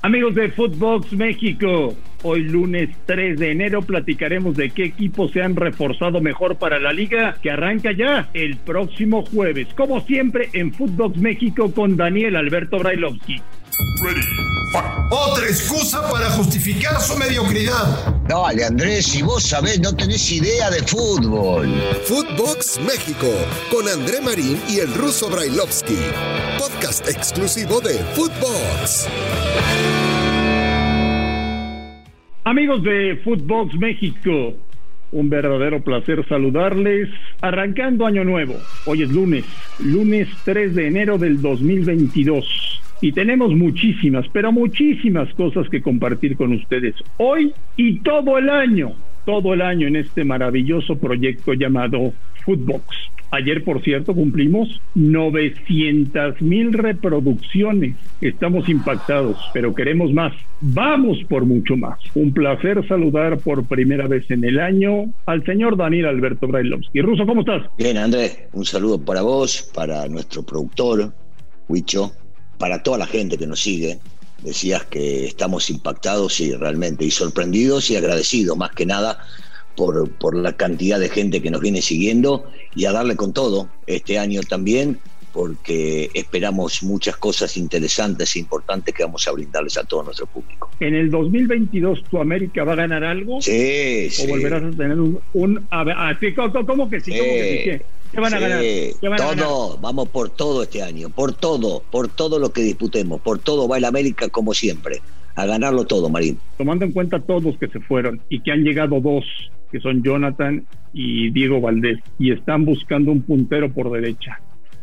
Amigos de Footbox México, hoy lunes 3 de enero platicaremos de qué equipos se han reforzado mejor para la liga que arranca ya el próximo jueves, como siempre en Footbox México con Daniel Alberto Brailovsky. Otra excusa para justificar su mediocridad. Dale, Andrés, si vos sabés, no tenés idea de fútbol. Footbox México, con André Marín y el ruso Brailovsky. Podcast exclusivo de Footbox. Amigos de Footbox México, un verdadero placer saludarles. Arrancando año nuevo, hoy es lunes, lunes 3 de enero del 2022 y tenemos muchísimas, pero muchísimas cosas que compartir con ustedes hoy y todo el año, todo el año en este maravilloso proyecto llamado Footbox. Ayer, por cierto, cumplimos 900 mil reproducciones. Estamos impactados, pero queremos más. Vamos por mucho más. Un placer saludar por primera vez en el año al señor Daniel Alberto Brailovsky. Ruso, ¿cómo estás? Bien, Andrés. Un saludo para vos, para nuestro productor, Huicho, para toda la gente que nos sigue, decías que estamos impactados y realmente y sorprendidos y agradecidos más que nada por, por la cantidad de gente que nos viene siguiendo y a darle con todo este año también porque esperamos muchas cosas interesantes e importantes que vamos a brindarles a todo nuestro público. ¿En el 2022 tu América va a ganar algo? Sí, ¿O volverás a tener un... un a ver, ¿cómo, que sí? ¿Cómo que sí? ¿Qué van a ganar? todo, vamos por todo este año, por todo, por todo lo que disputemos, por todo va el América como siempre, a ganarlo todo, Marín. Tomando en cuenta todos los que se fueron y que han llegado dos, que son Jonathan y Diego Valdés, y están buscando un puntero por derecha.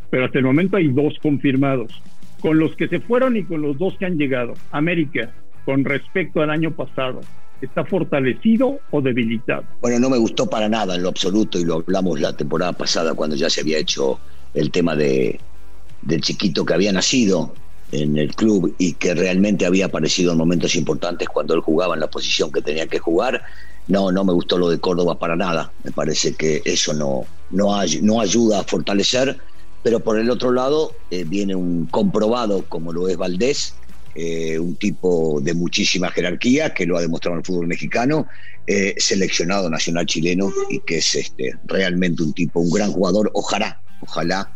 Pero hasta el momento hay dos confirmados. Con los que se fueron y con los dos que han llegado. América, con respecto al año pasado, ¿Está fortalecido o debilitado? Bueno, no me gustó para nada en lo absoluto y lo hablamos la temporada pasada cuando ya se había hecho el tema de, del chiquito que había nacido en el club y que realmente había aparecido en momentos importantes cuando él jugaba en la posición que tenía que jugar. No, no me gustó lo de Córdoba para nada. Me parece que eso no, no, no ayuda a fortalecer. Pero por el otro lado eh, viene un comprobado como lo es Valdés, eh, un tipo de muchísima jerarquía que lo ha demostrado en el fútbol mexicano, eh, seleccionado nacional chileno y que es este, realmente un tipo, un gran jugador. Ojalá, ojalá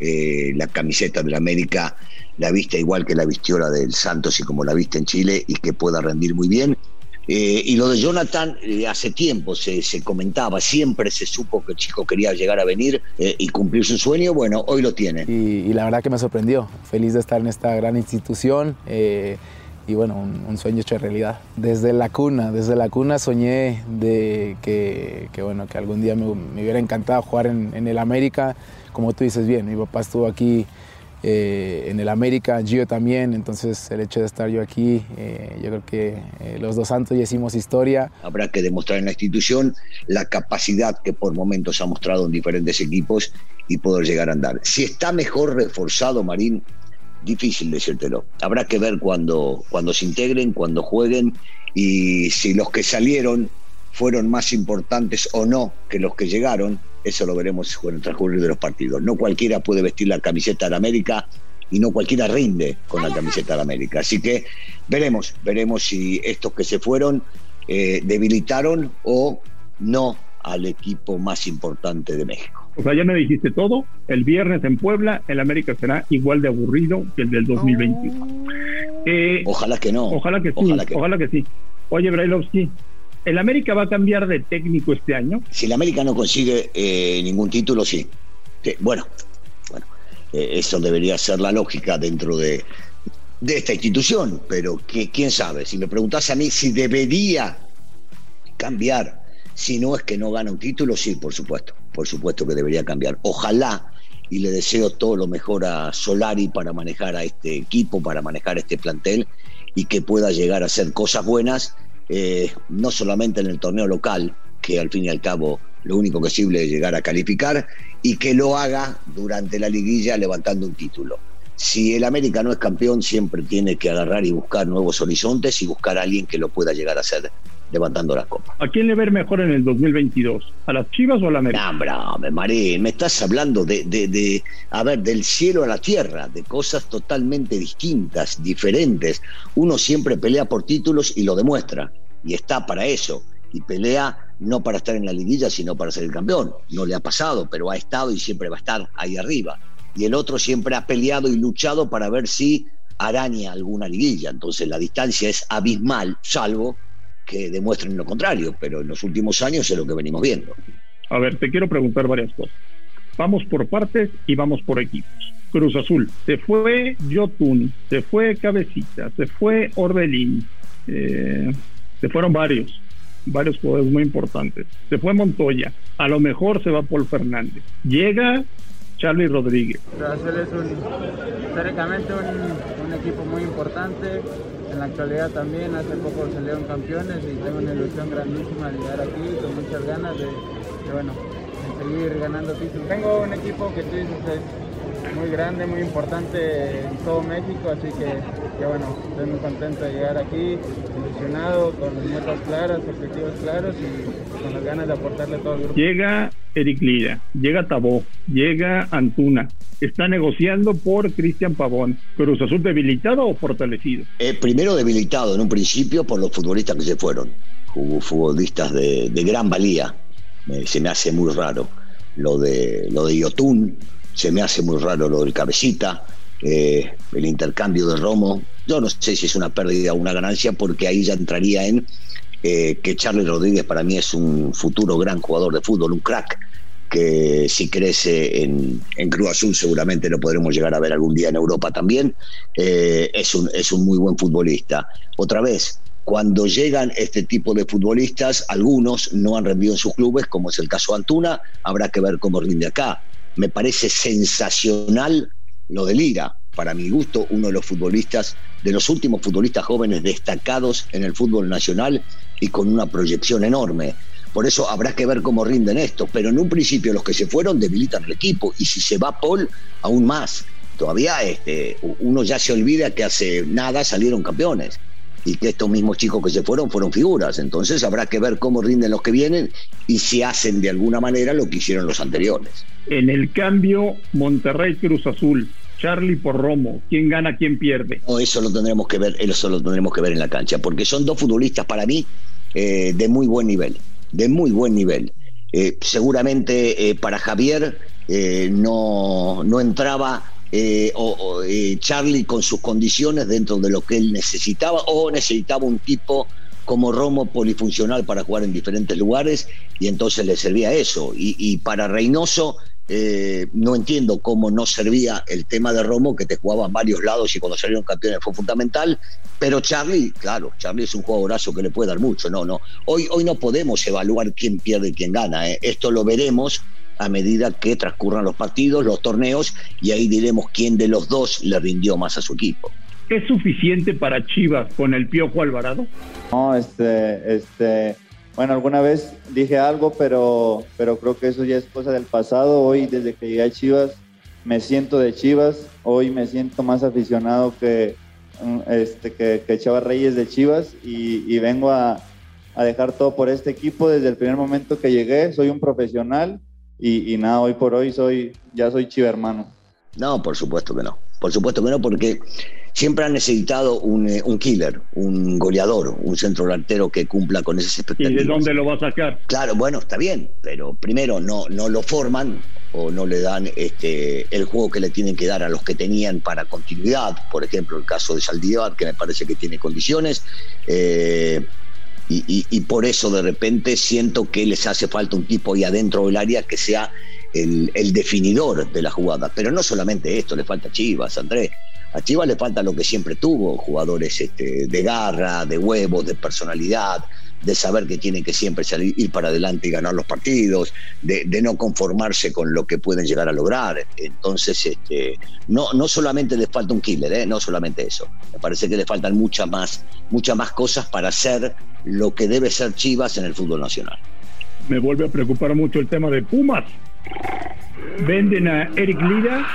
eh, la camiseta de la América la vista igual que la vistió la del Santos y como la viste en Chile y que pueda rendir muy bien eh, y lo de Jonathan, eh, hace tiempo se, comentaba, siempre se supo que el chico quería llegar a venir eh, y cumplir su sueño. Bueno, hoy lo tiene. Y, la verdad que me sorprendió. Feliz de estar en esta gran institución. y bueno, un, sueño hecho realidad. Desde la cuna, desde la cuna soñé de que, bueno, que algún día me, hubiera encantado jugar en, en el América. Como tú dices bien, mi papá estuvo aquí eh, en el América, Gio también, entonces el hecho de estar yo aquí, eh, yo creo que eh, los dos santos ya hicimos historia. Habrá que demostrar en la institución la capacidad que por momentos ha mostrado en diferentes equipos y poder llegar a andar. Si está mejor reforzado, Marín, difícil decírtelo. Habrá que ver cuando, cuando se integren, cuando jueguen y si los que salieron fueron más importantes o no que los que llegaron eso lo veremos en el transcurrir de los partidos. No cualquiera puede vestir la camiseta de la América y no cualquiera rinde con la camiseta de la América. Así que veremos, veremos si estos que se fueron eh, debilitaron o no al equipo más importante de México. O sea, ya me dijiste todo. El viernes en Puebla, el América será igual de aburrido que el del 2021. Eh, ojalá que no. Ojalá que sí. Ojalá que, sí. Oye, Brailovsky, ¿El América va a cambiar de técnico este año? Si el América no consigue eh, ningún título, sí. Bueno, bueno eh, eso debería ser la lógica dentro de, de esta institución, pero que, quién sabe. Si me preguntas a mí si debería cambiar, si no es que no gana un título, sí, por supuesto, por supuesto que debería cambiar. Ojalá y le deseo todo lo mejor a Solari para manejar a este equipo, para manejar este plantel y que pueda llegar a hacer cosas buenas eh, no solamente en el torneo local, que al fin y al cabo lo único que sirve es llegar a calificar, y que lo haga durante la liguilla levantando un título. si el América no es campeón, siempre tiene que agarrar y buscar nuevos horizontes y buscar a alguien que lo pueda llegar a ser levantando la copa. ¿A quién le ver mejor en el 2022? ¿A las Chivas o a la América? No, Marín, me estás hablando de, de, de, a ver, del cielo a la tierra, de cosas totalmente distintas, diferentes. Uno siempre pelea por títulos y lo demuestra, y está para eso, y pelea no para estar en la liguilla, sino para ser el campeón. No le ha pasado, pero ha estado y siempre va a estar ahí arriba. Y el otro siempre ha peleado y luchado para ver si araña alguna liguilla. Entonces la distancia es abismal, salvo que demuestren lo contrario, pero en los últimos años es lo que venimos viendo. A ver, te quiero preguntar varias cosas. Vamos por partes y vamos por equipos. Cruz Azul, se fue Jotun, se fue Cabecita, se fue Orbelín, eh, se fueron varios, varios jugadores muy importantes. Se fue Montoya, a lo mejor se va Paul Fernández. Llega Charlie Rodríguez. Cruz Azul es un, históricamente un, un equipo muy importante, en la actualidad también, hace poco salieron campeones y tengo una ilusión grandísima de llegar aquí con muchas ganas de, bueno, seguir ganando títulos. Tengo un equipo que tú dices es muy grande, muy importante en todo México, así que, que bueno, estoy muy contento de llegar aquí, ilusionado, con las metas claras, objetivos claros y con las ganas de aportarle todo el grupo. Llega Eric Lira, llega Tabó, llega Antuna, está negociando por Cristian Pavón. ¿Cruz Azul debilitado o fortalecido? Eh, primero debilitado en un principio por los futbolistas que se fueron. Futbolistas de, gran valía. se me hace muy raro lo de lo de Yotun, se me hace muy raro lo del Cabecita, eh, el intercambio de Romo. Yo no sé si es una pérdida o una ganancia porque ahí ya entraría en eh, que Charlie Rodríguez para mí es un futuro gran jugador de fútbol, un crack que si crece en, en, Cruz Azul seguramente lo podremos llegar a ver algún día en Europa también. Eh, es, un, es un muy buen futbolista. Otra vez, cuando llegan este tipo de futbolistas, algunos no han rendido en sus clubes, como es el caso de Antuna, habrá que ver cómo rinde acá. Me parece sensacional lo de Lira, para mi gusto, uno de los futbolistas, de los últimos futbolistas jóvenes destacados en el fútbol nacional y con una proyección enorme. Por eso habrá que ver cómo rinden estos. Pero en un principio los que se fueron debilitan el equipo. Y si se va Paul, aún más. Todavía este, uno ya se olvida que hace nada salieron campeones. Y que estos mismos chicos que se fueron fueron figuras. Entonces habrá que ver cómo rinden los que vienen y si hacen de alguna manera lo que hicieron los anteriores. En el cambio, Monterrey Cruz Azul. Charlie por Romo, quién gana, quién pierde. No, eso lo tendremos que ver, eso lo tendremos que ver en la cancha, porque son dos futbolistas para mí eh, de muy buen nivel de muy buen nivel. Eh, seguramente eh, para Javier eh, no, no, entraba o, Charlie con sus condiciones dentro de lo que él necesitaba o necesitaba un tipo como Romo polifuncional para jugar en diferentes lugares y entonces le servía eso. Y, y para Reynoso eh, no entiendo cómo no servía el tema de Romo, que te jugaba a varios lados y cuando salieron campeones fue fundamental. Pero Charlie, claro, Charlie es un jugadorazo que le puede dar mucho. No, no. Hoy, hoy no podemos evaluar quién pierde y quién gana. ¿eh? Esto lo veremos a medida que transcurran los partidos, los torneos, y ahí diremos quién de los dos le rindió más a su equipo. ¿Es suficiente para Chivas con el Piojo Alvarado? No, este, este, bueno, alguna vez dije algo, pero, pero creo que eso ya es cosa del pasado. Hoy, desde que llegué a Chivas, me siento de Chivas. Hoy me siento más aficionado que, mm, este, que, Chava Reyes de Chivas y, vengo a, a, dejar todo por este equipo desde el primer momento que llegué. Soy un profesional y, y nada, hoy por hoy soy, ya soy Chiva hermano. No, por supuesto que no. Por supuesto que no, porque siempre han necesitado un, eh, un, killer, un goleador, un centro delantero que cumpla con esas expectativas. ¿Y de dónde lo va a sacar? Claro, bueno, está bien, pero primero no, no lo forman o no le dan este, el juego que le tienen que dar a los que tenían para continuidad. Por ejemplo, el caso de Saldívar, que me parece que tiene condiciones. Eh, y, y, y, por eso de repente siento que les hace falta un tipo ahí adentro del área que sea el, el definidor de la jugada. Pero no solamente esto, le falta Chivas, Andrés. A Chivas le falta lo que siempre tuvo, jugadores este, de garra, de huevos, de personalidad, de saber que tienen que siempre salir, ir para adelante y ganar los partidos, de, no conformarse con lo que pueden llegar a lograr. Entonces, este, no, no solamente le falta un killer, ¿eh? no solamente eso. Me parece que le faltan muchas más, muchas más cosas para ser lo que debe ser Chivas en el fútbol nacional. Me vuelve a preocupar mucho el tema de Pumas. Venden a Eric Lira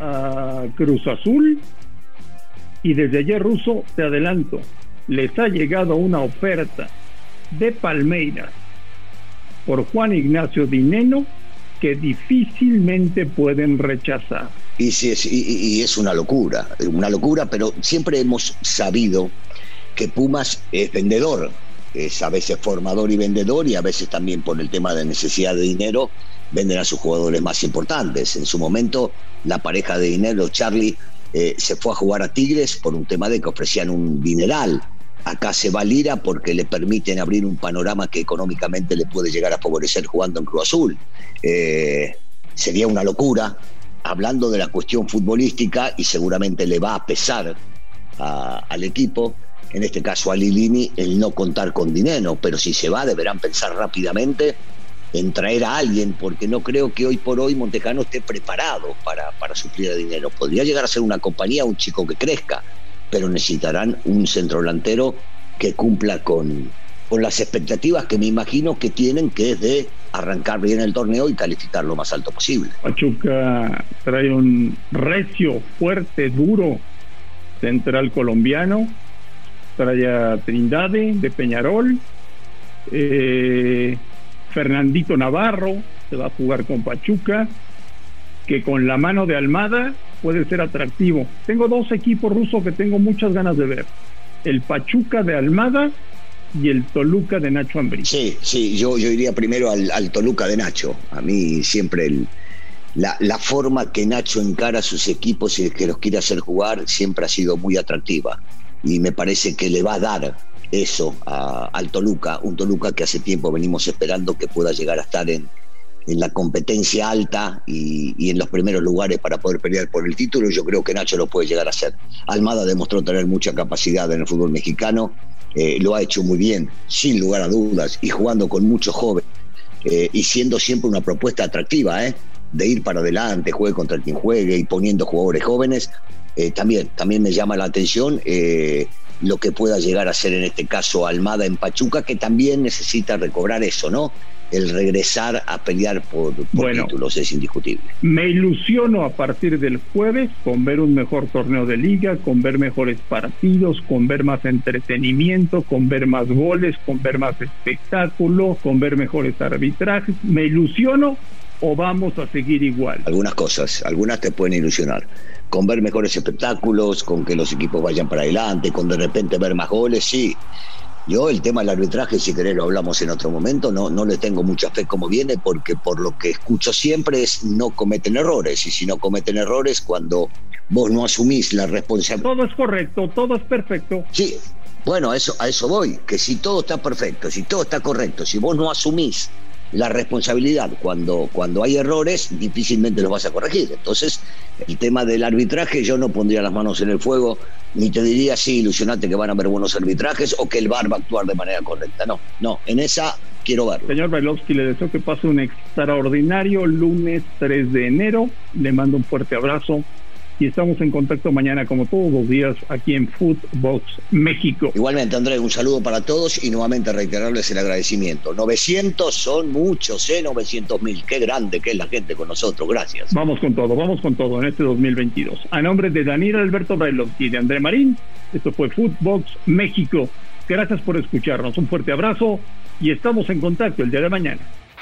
a Cruz Azul y desde ayer ruso te adelanto, les ha llegado una oferta de Palmeiras por Juan Ignacio Dineno que difícilmente pueden rechazar. Y, sí, es, y, es una locura, una locura, pero siempre hemos sabido que Pumas es vendedor, es a veces formador y vendedor y a veces también por el tema de necesidad de dinero venden a sus jugadores más importantes. En su momento la pareja de dinero, Charlie, eh, se fue a jugar a Tigres por un tema de que ofrecían un dineral. Acá se va Lira porque le permiten abrir un panorama que económicamente le puede llegar a favorecer jugando en Cruz Azul. Eh, sería una locura, hablando de la cuestión futbolística, y seguramente le va a pesar al equipo, en este caso a Lilini, el no contar con dinero, pero si se va deberán pensar rápidamente en traer a alguien, porque no creo que hoy por hoy Montejano esté preparado para, para suplir el dinero. Podría llegar a ser una compañía, un chico que crezca, pero necesitarán un centro delantero que cumpla con, con las expectativas que me imagino que tienen, que es de arrancar bien el torneo y calificar lo más alto posible. Pachuca trae un recio, fuerte, duro central colombiano, trae a Trindade de Peñarol, eh, Fernandito Navarro se va a jugar con Pachuca, que con la mano de Almada puede ser atractivo. Tengo dos equipos rusos que tengo muchas ganas de ver. El Pachuca de Almada y el Toluca de Nacho Ambrí. Sí, sí, yo, yo iría primero al, Toluca de Nacho. A mí siempre la, la, forma que Nacho encara a sus equipos y que los quiere hacer jugar siempre ha sido muy atractiva. Y me parece que le va a dar eso al Toluca, un Toluca que hace tiempo venimos esperando que pueda llegar a estar en, en la competencia alta y, en los primeros lugares para poder pelear por el título. Yo creo que Nacho lo puede llegar a hacer. Almada demostró tener mucha capacidad en el fútbol mexicano, eh, lo ha hecho muy bien, sin lugar a dudas, y jugando con muchos jóvenes eh, y siendo siempre una propuesta atractiva, ¿eh? de ir para adelante, juegue contra quien juegue y poniendo jugadores jóvenes. también, también me llama la atención lo que pueda llegar a ser en este caso Almada en Pachuca, que también necesita recobrar eso, ¿no? El regresar a pelear por, títulos es indiscutible. Me ilusiono a partir del jueves con ver un mejor torneo de liga, con ver mejores partidos, con ver más entretenimiento, con ver más goles, con ver más espectáculo, con ver mejores arbitrajes. Me ilusiono o vamos a seguir igual? Algunas cosas, algunas te pueden ilusionar con ver mejores espectáculos, con que los equipos vayan para adelante, con de repente ver más goles, sí. Yo el tema del arbitraje, si querés lo hablamos en otro momento, no, no le tengo mucha fe como viene, porque por lo que escucho siempre es no cometen errores, y si no cometen errores, cuando vos no asumís la responsabilidad... Todo es correcto, todo es perfecto. Sí, bueno, a eso, a eso voy, que si todo está perfecto, si todo está correcto, si vos no asumís la responsabilidad cuando, cuando hay errores, difícilmente los vas a corregir. Entonces, el tema del arbitraje, yo no pondría las manos en el fuego, ni te diría, sí, ilusionate que van a haber buenos arbitrajes o que el VAR va a actuar de manera correcta. No, no, en esa quiero verlo. Señor Bailovsky, le deseo que pase un extraordinario lunes 3 de enero. Le mando un fuerte abrazo y estamos en contacto mañana como todos los días aquí en Footbox México. Igualmente, Andrés, un saludo para todos y nuevamente reiterarles el agradecimiento. 900 son muchos, ¿eh? 900 mil. Qué grande que es la gente con nosotros. Gracias. Vamos con todo, vamos con todo en este 2022. A nombre de Daniel Alberto Brailovsky y de André Marín, esto fue Footbox México. Gracias por escucharnos. Un fuerte abrazo y estamos en contacto el día de mañana.